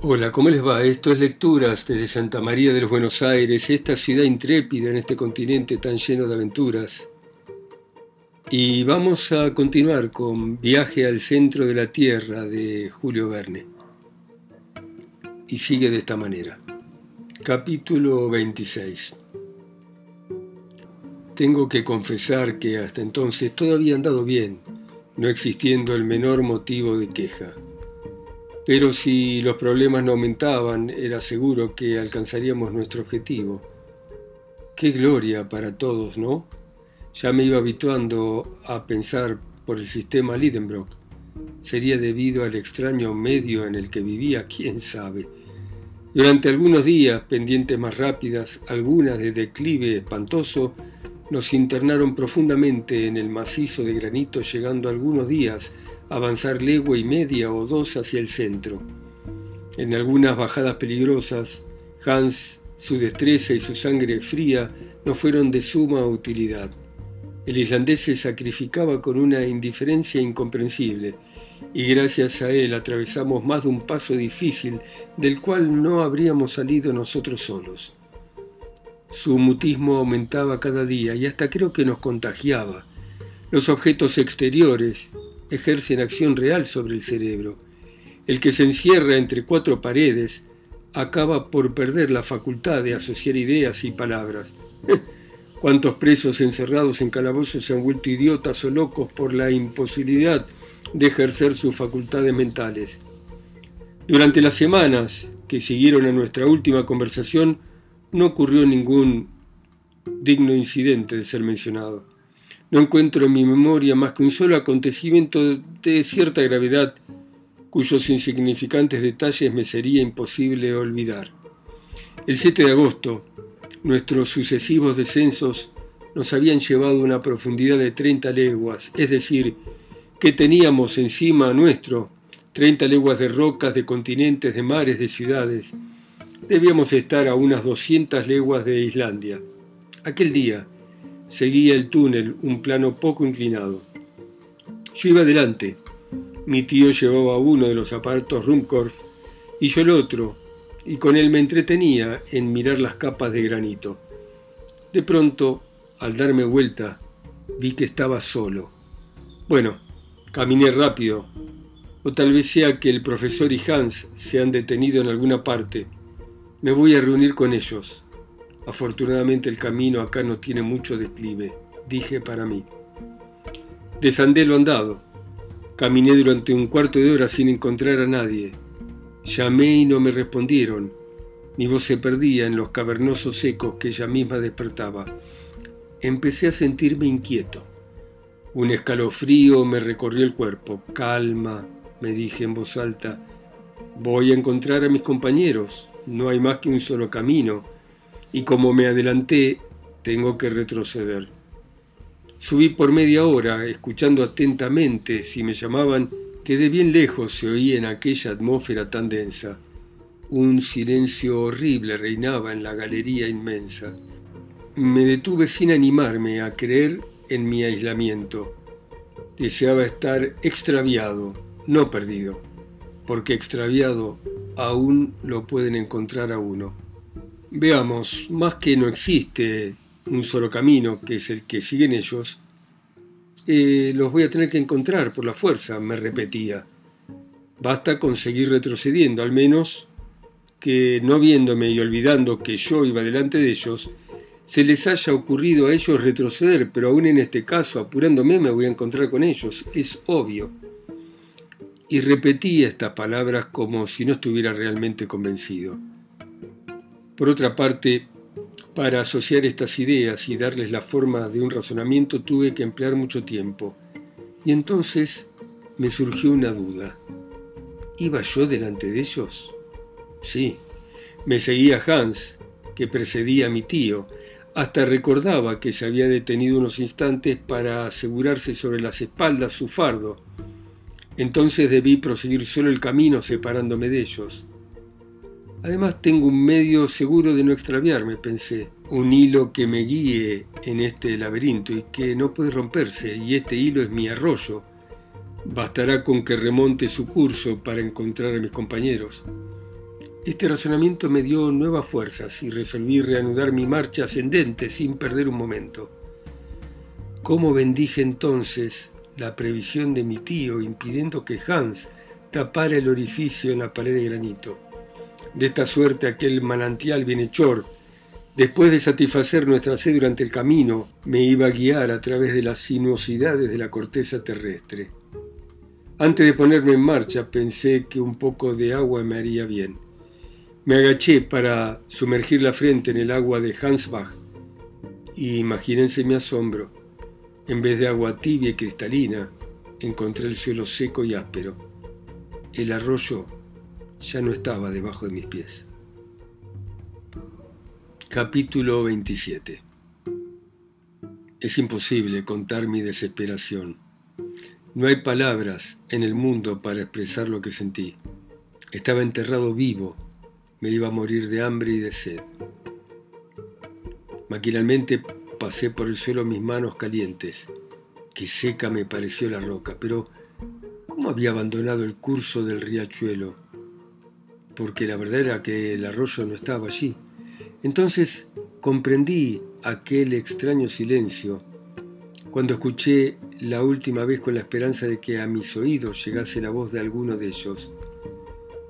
Hola, ¿cómo les va? Esto es Lecturas desde Santa María de los Buenos Aires, esta ciudad intrépida en este continente tan lleno de aventuras. Y vamos a continuar con Viaje al centro de la Tierra de Julio Verne. Y sigue de esta manera. Capítulo 26. Tengo que confesar que hasta entonces todo había andado bien, no existiendo el menor motivo de queja. Pero si los problemas no aumentaban, era seguro que alcanzaríamos nuestro objetivo. Qué gloria para todos, ¿no? Ya me iba habituando a pensar por el sistema Lidenbrock. ¿Sería debido al extraño medio en el que vivía? ¿Quién sabe? Durante algunos días, pendientes más rápidas, algunas de declive espantoso, nos internaron profundamente en el macizo de granito, llegando algunos días avanzar legua y media o dos hacia el centro. En algunas bajadas peligrosas, Hans, su destreza y su sangre fría no fueron de suma utilidad. El islandés se sacrificaba con una indiferencia incomprensible, y gracias a él atravesamos más de un paso difícil del cual no habríamos salido nosotros solos. Su mutismo aumentaba cada día y hasta creo que nos contagiaba. Los objetos exteriores, ejercen acción real sobre el cerebro. El que se encierra entre cuatro paredes acaba por perder la facultad de asociar ideas y palabras. ¿Cuántos presos encerrados en calabozos se han vuelto idiotas o locos por la imposibilidad de ejercer sus facultades mentales? Durante las semanas que siguieron a nuestra última conversación no ocurrió ningún digno incidente de ser mencionado. No encuentro en mi memoria más que un solo acontecimiento de cierta gravedad cuyos insignificantes detalles me sería imposible olvidar. El 7 de agosto, nuestros sucesivos descensos nos habían llevado a una profundidad de 30 leguas, es decir, que teníamos encima nuestro 30 leguas de rocas, de continentes, de mares, de ciudades. Debíamos estar a unas 200 leguas de Islandia. Aquel día, Seguía el túnel, un plano poco inclinado. Yo iba adelante. Mi tío llevaba uno de los aparatos Rumkorf y yo el otro, y con él me entretenía en mirar las capas de granito. De pronto, al darme vuelta, vi que estaba solo. Bueno, caminé rápido, o tal vez sea que el profesor y Hans se han detenido en alguna parte. Me voy a reunir con ellos. Afortunadamente el camino acá no tiene mucho declive, dije para mí. Desandé lo andado. Caminé durante un cuarto de hora sin encontrar a nadie. Llamé y no me respondieron. Mi voz se perdía en los cavernosos ecos que ella misma despertaba. Empecé a sentirme inquieto. Un escalofrío me recorrió el cuerpo. Calma, me dije en voz alta. Voy a encontrar a mis compañeros. No hay más que un solo camino y como me adelanté, tengo que retroceder. Subí por media hora, escuchando atentamente si me llamaban, que de bien lejos se oía en aquella atmósfera tan densa. Un silencio horrible reinaba en la galería inmensa. Me detuve sin animarme a creer en mi aislamiento. Deseaba estar extraviado, no perdido, porque extraviado aún lo pueden encontrar a uno. Veamos, más que no existe un solo camino, que es el que siguen ellos, eh, los voy a tener que encontrar por la fuerza, me repetía. Basta con seguir retrocediendo, al menos que no viéndome y olvidando que yo iba delante de ellos, se les haya ocurrido a ellos retroceder, pero aún en este caso, apurándome, me voy a encontrar con ellos, es obvio. Y repetía estas palabras como si no estuviera realmente convencido. Por otra parte, para asociar estas ideas y darles la forma de un razonamiento tuve que emplear mucho tiempo. Y entonces me surgió una duda. ¿Iba yo delante de ellos? Sí, me seguía Hans, que precedía a mi tío. Hasta recordaba que se había detenido unos instantes para asegurarse sobre las espaldas su fardo. Entonces debí proseguir solo el camino separándome de ellos. Además tengo un medio seguro de no extraviarme, pensé, un hilo que me guíe en este laberinto y que no puede romperse, y este hilo es mi arroyo. Bastará con que remonte su curso para encontrar a mis compañeros. Este razonamiento me dio nuevas fuerzas y resolví reanudar mi marcha ascendente sin perder un momento. ¿Cómo bendije entonces la previsión de mi tío impidiendo que Hans tapara el orificio en la pared de granito? De esta suerte aquel manantial bienhechor, después de satisfacer nuestra sed durante el camino, me iba a guiar a través de las sinuosidades de la corteza terrestre. Antes de ponerme en marcha pensé que un poco de agua me haría bien. Me agaché para sumergir la frente en el agua de Hansbach y imagínense mi asombro. En vez de agua tibia y cristalina, encontré el suelo seco y áspero. El arroyo ya no estaba debajo de mis pies. Capítulo 27 Es imposible contar mi desesperación. No hay palabras en el mundo para expresar lo que sentí. Estaba enterrado vivo, me iba a morir de hambre y de sed. Maquinalmente pasé por el suelo mis manos calientes. Qué seca me pareció la roca, pero ¿cómo había abandonado el curso del riachuelo? Porque la verdad era que el arroyo no estaba allí. Entonces comprendí aquel extraño silencio cuando escuché la última vez con la esperanza de que a mis oídos llegase la voz de alguno de ellos.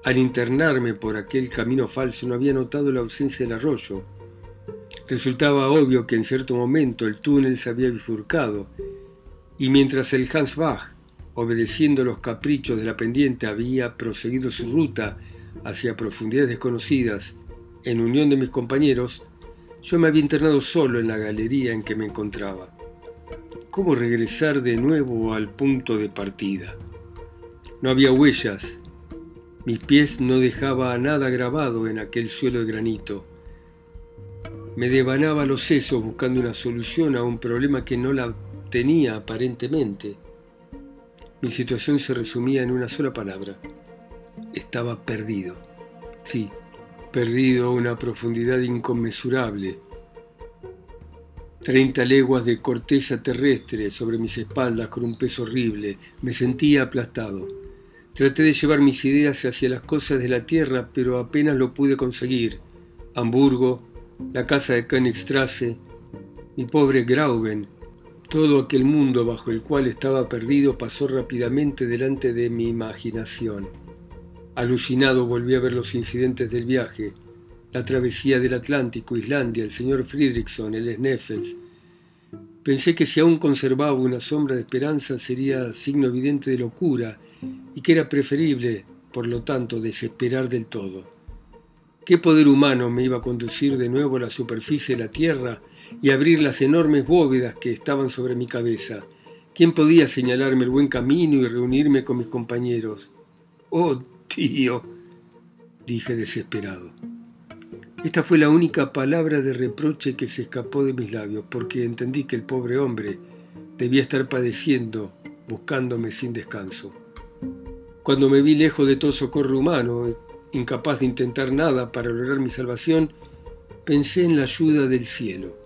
Al internarme por aquel camino falso no había notado la ausencia del arroyo. Resultaba obvio que en cierto momento el túnel se había bifurcado, y mientras el Hans Bach, obedeciendo los caprichos de la pendiente, había proseguido su ruta hacia profundidades desconocidas, en unión de mis compañeros, yo me había internado solo en la galería en que me encontraba. ¿Cómo regresar de nuevo al punto de partida? No había huellas. Mis pies no dejaba nada grabado en aquel suelo de granito. Me devanaba los sesos buscando una solución a un problema que no la tenía aparentemente. Mi situación se resumía en una sola palabra estaba perdido. Sí, perdido a una profundidad inconmensurable. Treinta leguas de corteza terrestre sobre mis espaldas con un peso horrible. Me sentía aplastado. Traté de llevar mis ideas hacia las cosas de la tierra, pero apenas lo pude conseguir. Hamburgo, la casa de Königstrasse, mi pobre Grauben, todo aquel mundo bajo el cual estaba perdido pasó rápidamente delante de mi imaginación. Alucinado volví a ver los incidentes del viaje, la travesía del Atlántico, Islandia, el señor Friedrichson, el Sneffels. Pensé que si aún conservaba una sombra de esperanza sería signo evidente de locura y que era preferible, por lo tanto, desesperar del todo. ¿Qué poder humano me iba a conducir de nuevo a la superficie de la tierra y abrir las enormes bóvedas que estaban sobre mi cabeza? ¿Quién podía señalarme el buen camino y reunirme con mis compañeros? Oh, Tío, dije desesperado. Esta fue la única palabra de reproche que se escapó de mis labios, porque entendí que el pobre hombre debía estar padeciendo, buscándome sin descanso. Cuando me vi lejos de todo socorro humano, incapaz de intentar nada para lograr mi salvación, pensé en la ayuda del cielo.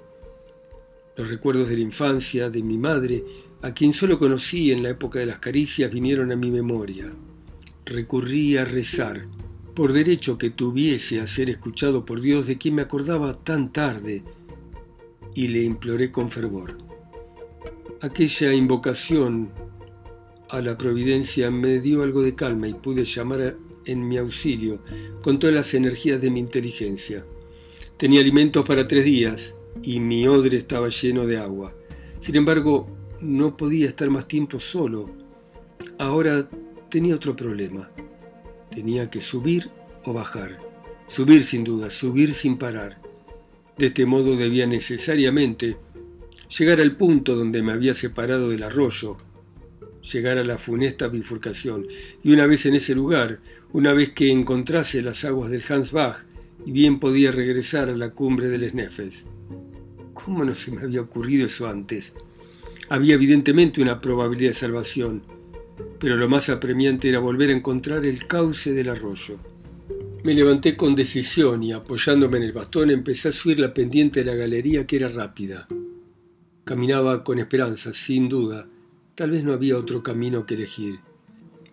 Los recuerdos de la infancia, de mi madre, a quien solo conocí en la época de las caricias, vinieron a mi memoria recurrí a rezar, por derecho que tuviese a ser escuchado por Dios de quien me acordaba tan tarde, y le imploré con fervor. Aquella invocación a la providencia me dio algo de calma y pude llamar en mi auxilio con todas las energías de mi inteligencia. Tenía alimentos para tres días y mi odre estaba lleno de agua. Sin embargo, no podía estar más tiempo solo. Ahora tenía otro problema. Tenía que subir o bajar. Subir sin duda, subir sin parar. De este modo debía necesariamente llegar al punto donde me había separado del arroyo, llegar a la funesta bifurcación, y una vez en ese lugar, una vez que encontrase las aguas del Hansbach, bien podía regresar a la cumbre del Sneffels. ¿Cómo no se me había ocurrido eso antes? Había evidentemente una probabilidad de salvación, pero lo más apremiante era volver a encontrar el cauce del arroyo. Me levanté con decisión y apoyándome en el bastón empecé a subir la pendiente de la galería que era rápida. Caminaba con esperanza, sin duda. Tal vez no había otro camino que elegir.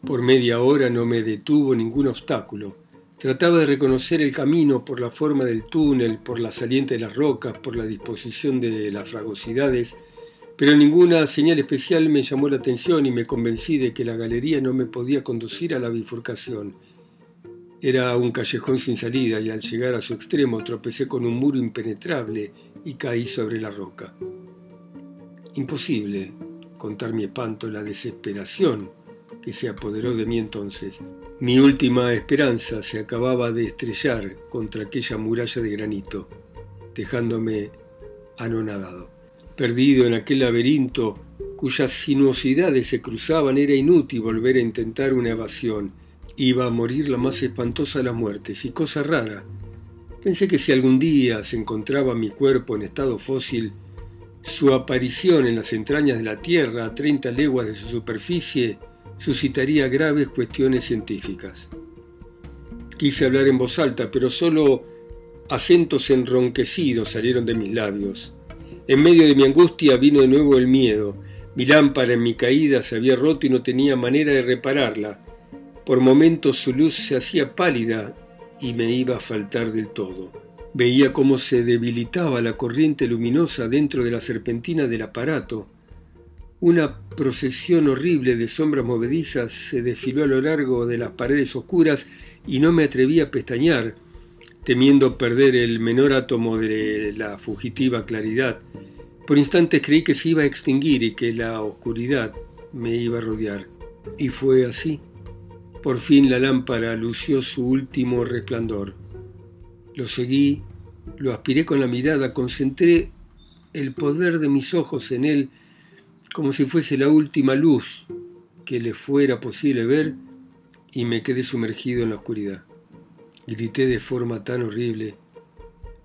Por media hora no me detuvo ningún obstáculo. Trataba de reconocer el camino por la forma del túnel, por la saliente de las rocas, por la disposición de las fragosidades, pero ninguna señal especial me llamó la atención y me convencí de que la galería no me podía conducir a la bifurcación. Era un callejón sin salida y al llegar a su extremo tropecé con un muro impenetrable y caí sobre la roca. Imposible contar mi espanto, la desesperación que se apoderó de mí entonces. Mi última esperanza se acababa de estrellar contra aquella muralla de granito, dejándome anonadado. Perdido en aquel laberinto cuyas sinuosidades se cruzaban, era inútil volver a intentar una evasión. Iba a morir la más espantosa de las muertes, y cosa rara. Pensé que si algún día se encontraba mi cuerpo en estado fósil, su aparición en las entrañas de la Tierra a 30 leguas de su superficie suscitaría graves cuestiones científicas. Quise hablar en voz alta, pero solo acentos enronquecidos salieron de mis labios. En medio de mi angustia vino de nuevo el miedo. Mi lámpara en mi caída se había roto y no tenía manera de repararla. Por momentos su luz se hacía pálida y me iba a faltar del todo. Veía cómo se debilitaba la corriente luminosa dentro de la serpentina del aparato una procesión horrible de sombras movedizas se desfiló a lo largo de las paredes oscuras y no me atreví a pestañear, temiendo perder el menor átomo de la fugitiva claridad. Por instantes creí que se iba a extinguir y que la oscuridad me iba a rodear. Y fue así. Por fin la lámpara lució su último resplandor. Lo seguí, lo aspiré con la mirada, concentré el poder de mis ojos en él, como si fuese la última luz que le fuera posible ver y me quedé sumergido en la oscuridad. Grité de forma tan horrible.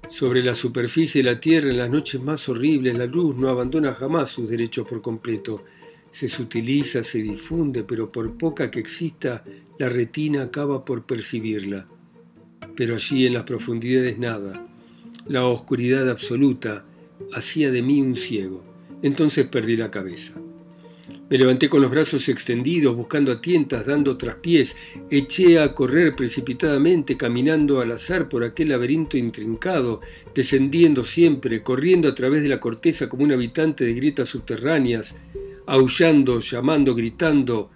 Sobre la superficie de la tierra, en las noches más horribles, la luz no abandona jamás sus derechos por completo. Se sutiliza, se difunde, pero por poca que exista, la retina acaba por percibirla. Pero allí en las profundidades nada. La oscuridad absoluta hacía de mí un ciego. Entonces perdí la cabeza. Me levanté con los brazos extendidos, buscando a tientas, dando traspiés. Eché a correr precipitadamente, caminando al azar por aquel laberinto intrincado, descendiendo siempre, corriendo a través de la corteza como un habitante de grietas subterráneas, aullando, llamando, gritando,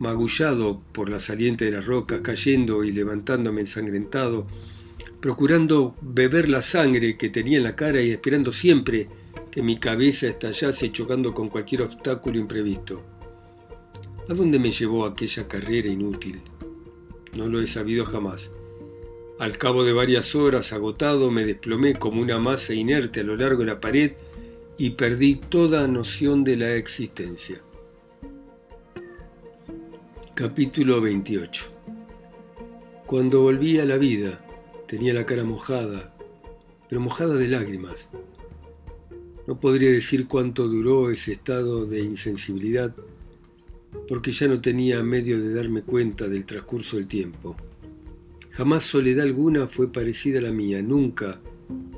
magullado por la saliente de las rocas, cayendo y levantándome ensangrentado, procurando beber la sangre que tenía en la cara y esperando siempre que mi cabeza estallase chocando con cualquier obstáculo imprevisto. ¿A dónde me llevó aquella carrera inútil? No lo he sabido jamás. Al cabo de varias horas, agotado, me desplomé como una masa inerte a lo largo de la pared y perdí toda noción de la existencia. Capítulo 28 Cuando volví a la vida, tenía la cara mojada, pero mojada de lágrimas. No podría decir cuánto duró ese estado de insensibilidad, porque ya no tenía medio de darme cuenta del transcurso del tiempo. Jamás soledad alguna fue parecida a la mía, nunca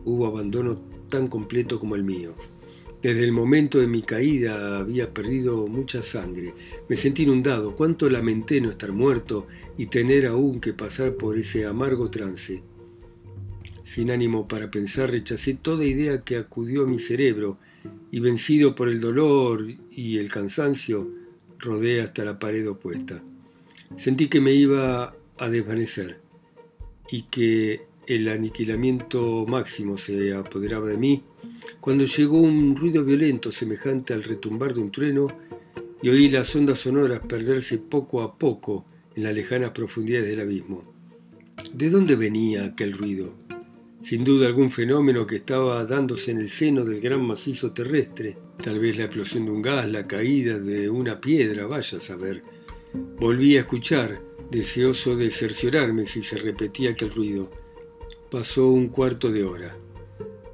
hubo abandono tan completo como el mío. Desde el momento de mi caída había perdido mucha sangre. Me sentí inundado. Cuánto lamenté no estar muerto y tener aún que pasar por ese amargo trance. Sin ánimo para pensar, rechacé toda idea que acudió a mi cerebro y vencido por el dolor y el cansancio, rodé hasta la pared opuesta. Sentí que me iba a desvanecer y que el aniquilamiento máximo se apoderaba de mí cuando llegó un ruido violento semejante al retumbar de un trueno y oí las ondas sonoras perderse poco a poco en las lejanas profundidades del abismo. ¿De dónde venía aquel ruido? Sin duda algún fenómeno que estaba dándose en el seno del gran macizo terrestre, tal vez la explosión de un gas, la caída de una piedra, vaya a saber. Volví a escuchar, deseoso de cerciorarme si se repetía aquel ruido. Pasó un cuarto de hora.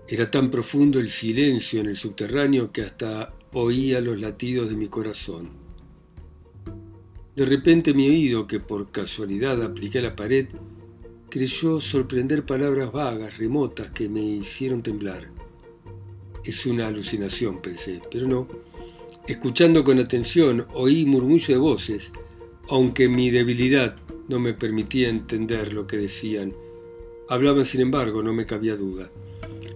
Era tan profundo el silencio en el subterráneo que hasta oía los latidos de mi corazón. De repente mi oído, que por casualidad apliqué a la pared, creyó sorprender palabras vagas, remotas, que me hicieron temblar. Es una alucinación, pensé, pero no. Escuchando con atención, oí murmullo de voces, aunque mi debilidad no me permitía entender lo que decían. Hablaban, sin embargo, no me cabía duda.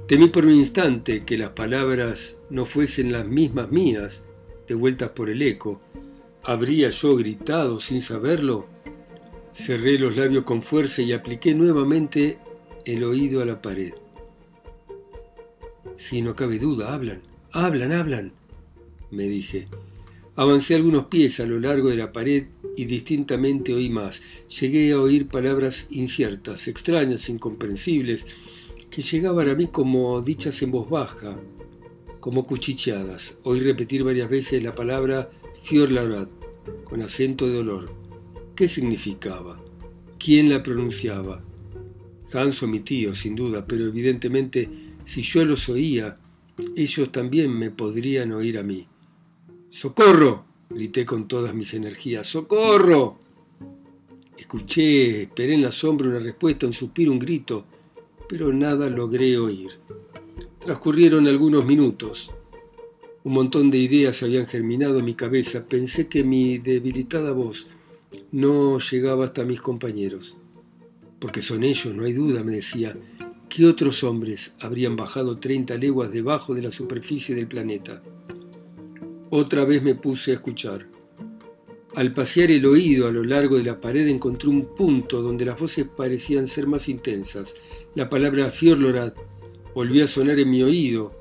Temí por un instante que las palabras no fuesen las mismas mías, devueltas por el eco. ¿Habría yo gritado sin saberlo? Cerré los labios con fuerza y apliqué nuevamente el oído a la pared. Si no cabe duda, hablan, hablan, hablan, me dije. Avancé algunos pies a lo largo de la pared y distintamente oí más. Llegué a oír palabras inciertas, extrañas, incomprensibles, que llegaban a mí como dichas en voz baja, como cuchicheadas. Oí repetir varias veces la palabra Fiorlarad, con acento de dolor. ¿Qué significaba? ¿Quién la pronunciaba? Hans o mi tío, sin duda, pero evidentemente si yo los oía, ellos también me podrían oír a mí. ¡Socorro! grité con todas mis energías. ¡Socorro! Escuché, esperé en la sombra una respuesta, un suspiro, un grito, pero nada logré oír. Transcurrieron algunos minutos. Un montón de ideas habían germinado en mi cabeza. Pensé que mi debilitada voz no llegaba hasta mis compañeros. Porque son ellos, no hay duda, me decía. ¿Qué otros hombres habrían bajado 30 leguas debajo de la superficie del planeta? Otra vez me puse a escuchar. Al pasear el oído a lo largo de la pared encontré un punto donde las voces parecían ser más intensas. La palabra Fiorlorad volvió a sonar en mi oído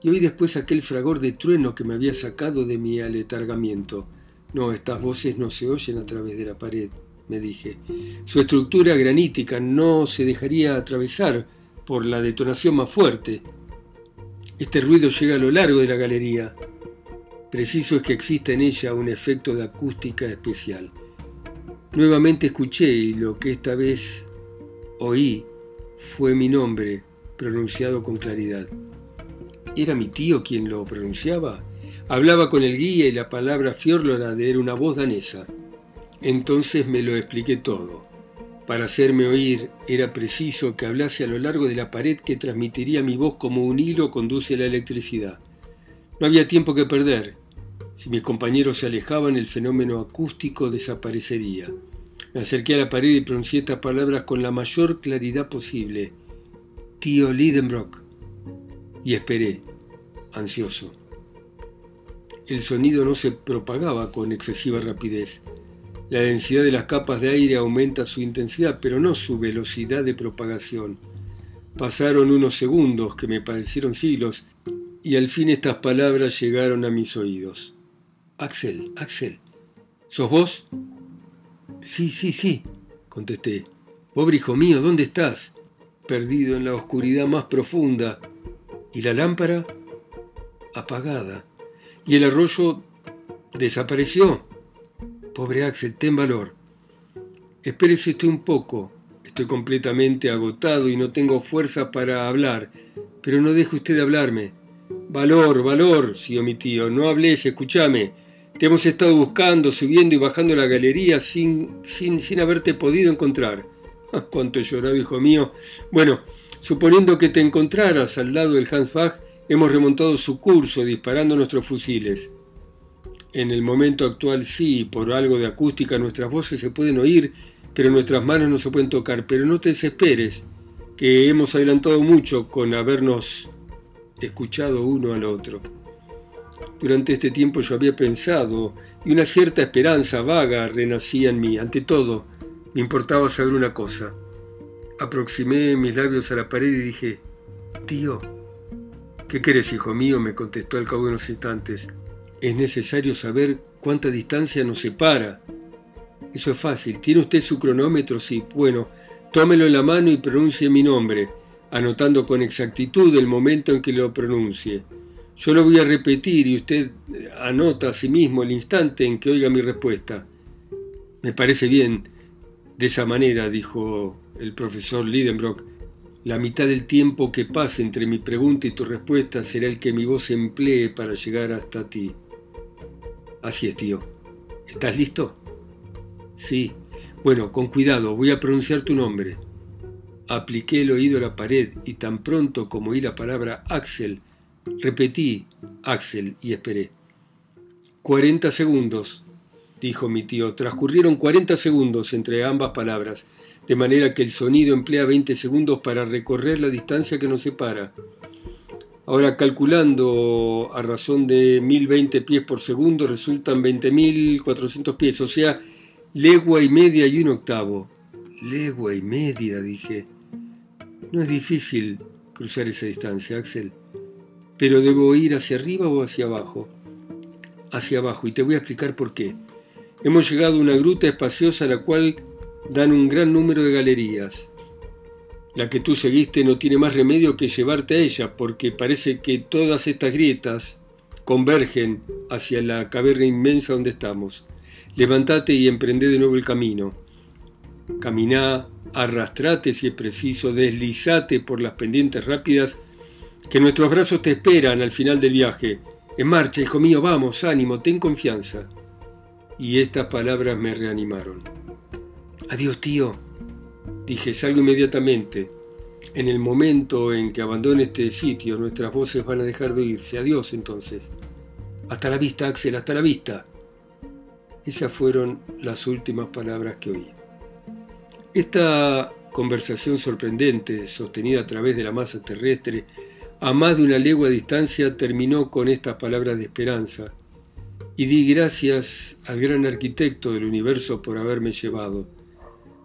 y oí después aquel fragor de trueno que me había sacado de mi aletargamiento. No, estas voces no se oyen a través de la pared me dije. Su estructura granítica no se dejaría atravesar por la detonación más fuerte. Este ruido llega a lo largo de la galería. Preciso es que exista en ella un efecto de acústica especial. Nuevamente escuché y lo que esta vez oí fue mi nombre pronunciado con claridad. ¿Era mi tío quien lo pronunciaba? Hablaba con el guía y la palabra Fjordlorad era una voz danesa. Entonces me lo expliqué todo. Para hacerme oír era preciso que hablase a lo largo de la pared que transmitiría mi voz como un hilo conduce la electricidad. No había tiempo que perder. Si mis compañeros se alejaban, el fenómeno acústico desaparecería. Me acerqué a la pared y pronuncié estas palabras con la mayor claridad posible. Tío Lidenbrock. Y esperé, ansioso. El sonido no se propagaba con excesiva rapidez. La densidad de las capas de aire aumenta su intensidad, pero no su velocidad de propagación. Pasaron unos segundos que me parecieron siglos, y al fin estas palabras llegaron a mis oídos. Axel, Axel, ¿sos vos? Sí, sí, sí, contesté. Pobre hijo mío, ¿dónde estás? Perdido en la oscuridad más profunda. ¿Y la lámpara? Apagada. ¿Y el arroyo desapareció? Pobre Axel, ten valor. Espérese usted un poco. Estoy completamente agotado y no tengo fuerza para hablar, pero no deje usted de hablarme. Valor, valor, siguió mi tío, no hables, escúchame. Te hemos estado buscando, subiendo y bajando la galería sin, sin, sin haberte podido encontrar. Ah, cuánto he llorado, hijo mío. Bueno, suponiendo que te encontraras al lado del Hans Bach, hemos remontado su curso disparando nuestros fusiles. En el momento actual sí, por algo de acústica nuestras voces se pueden oír, pero nuestras manos no se pueden tocar. Pero no te desesperes, que hemos adelantado mucho con habernos escuchado uno al otro. Durante este tiempo yo había pensado y una cierta esperanza vaga renacía en mí. Ante todo, me importaba saber una cosa. Aproximé mis labios a la pared y dije, tío, ¿qué querés, hijo mío? me contestó al cabo de unos instantes es necesario saber cuánta distancia nos separa. Eso es fácil. ¿Tiene usted su cronómetro? Sí. Bueno, tómelo en la mano y pronuncie mi nombre, anotando con exactitud el momento en que lo pronuncie. Yo lo voy a repetir y usted anota a sí mismo el instante en que oiga mi respuesta. Me parece bien. De esa manera, dijo el profesor Lidenbrock, la mitad del tiempo que pase entre mi pregunta y tu respuesta será el que mi voz emplee para llegar hasta ti. Así es, tío. ¿Estás listo? Sí. Bueno, con cuidado, voy a pronunciar tu nombre. Apliqué el oído a la pared y tan pronto como oí la palabra Axel, repetí Axel y esperé. 40 segundos. dijo mi tío. Transcurrieron 40 segundos entre ambas palabras, de manera que el sonido emplea 20 segundos para recorrer la distancia que nos separa. Ahora calculando a razón de 1020 pies por segundo resultan 20.400 pies, o sea, legua y media y un octavo. Legua y media, dije. No es difícil cruzar esa distancia, Axel. Pero debo ir hacia arriba o hacia abajo. Hacia abajo, y te voy a explicar por qué. Hemos llegado a una gruta espaciosa a la cual dan un gran número de galerías. La que tú seguiste no tiene más remedio que llevarte a ella, porque parece que todas estas grietas convergen hacia la caverna inmensa donde estamos. Levantate y emprende de nuevo el camino. Caminá, arrastrate si es preciso, deslizate por las pendientes rápidas que nuestros brazos te esperan al final del viaje. En marcha, hijo mío, vamos, ánimo, ten confianza y estas palabras me reanimaron. Adiós, tío, dije, salgo inmediatamente. En el momento en que abandone este sitio, nuestras voces van a dejar de oírse. Adiós, entonces. Hasta la vista, Axel, hasta la vista. Esas fueron las últimas palabras que oí. Esta conversación sorprendente, sostenida a través de la masa terrestre, a más de una legua de distancia, terminó con estas palabras de esperanza y di gracias al gran arquitecto del universo por haberme llevado,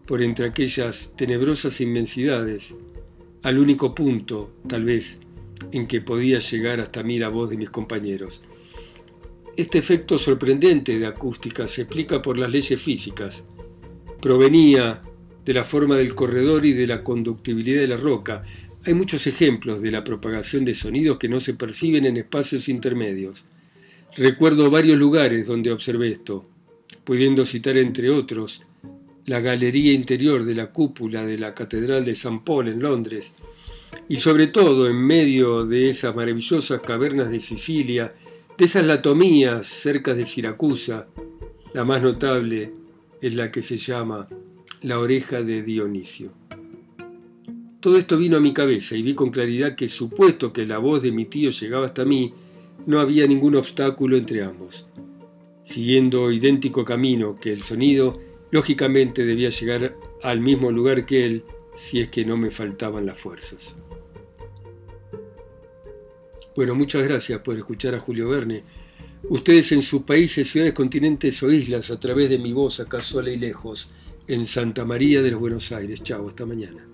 por entre aquellas tenebrosas inmensidades, al único punto, tal vez, en que podía llegar hasta mí la voz de mis compañeros. Este efecto sorprendente de acústica se explica por las leyes físicas. Provenía de la forma del corredor y de la conductibilidad de la roca. Hay muchos ejemplos de la propagación de sonidos que no se perciben en espacios intermedios. Recuerdo varios lugares donde observé esto, pudiendo citar entre otros la galería interior de la cúpula de la Catedral de San Paul en Londres, y sobre todo en medio de esas maravillosas cavernas de Sicilia, de esas latomías cerca de Siracusa, la más notable es la que se llama la oreja de Dionisio. Todo esto vino a mi cabeza y vi con claridad que supuesto que la voz de mi tío llegaba hasta mí, no había ningún obstáculo entre ambos. Siguiendo idéntico camino que el sonido, lógicamente debía llegar al mismo lugar que él si es que no me faltaban las fuerzas. Bueno, muchas gracias por escuchar a Julio Verne. Ustedes en sus países, ciudades, continentes o islas, a través de mi voz acá sola y lejos, en Santa María de los Buenos Aires. Chao, hasta mañana.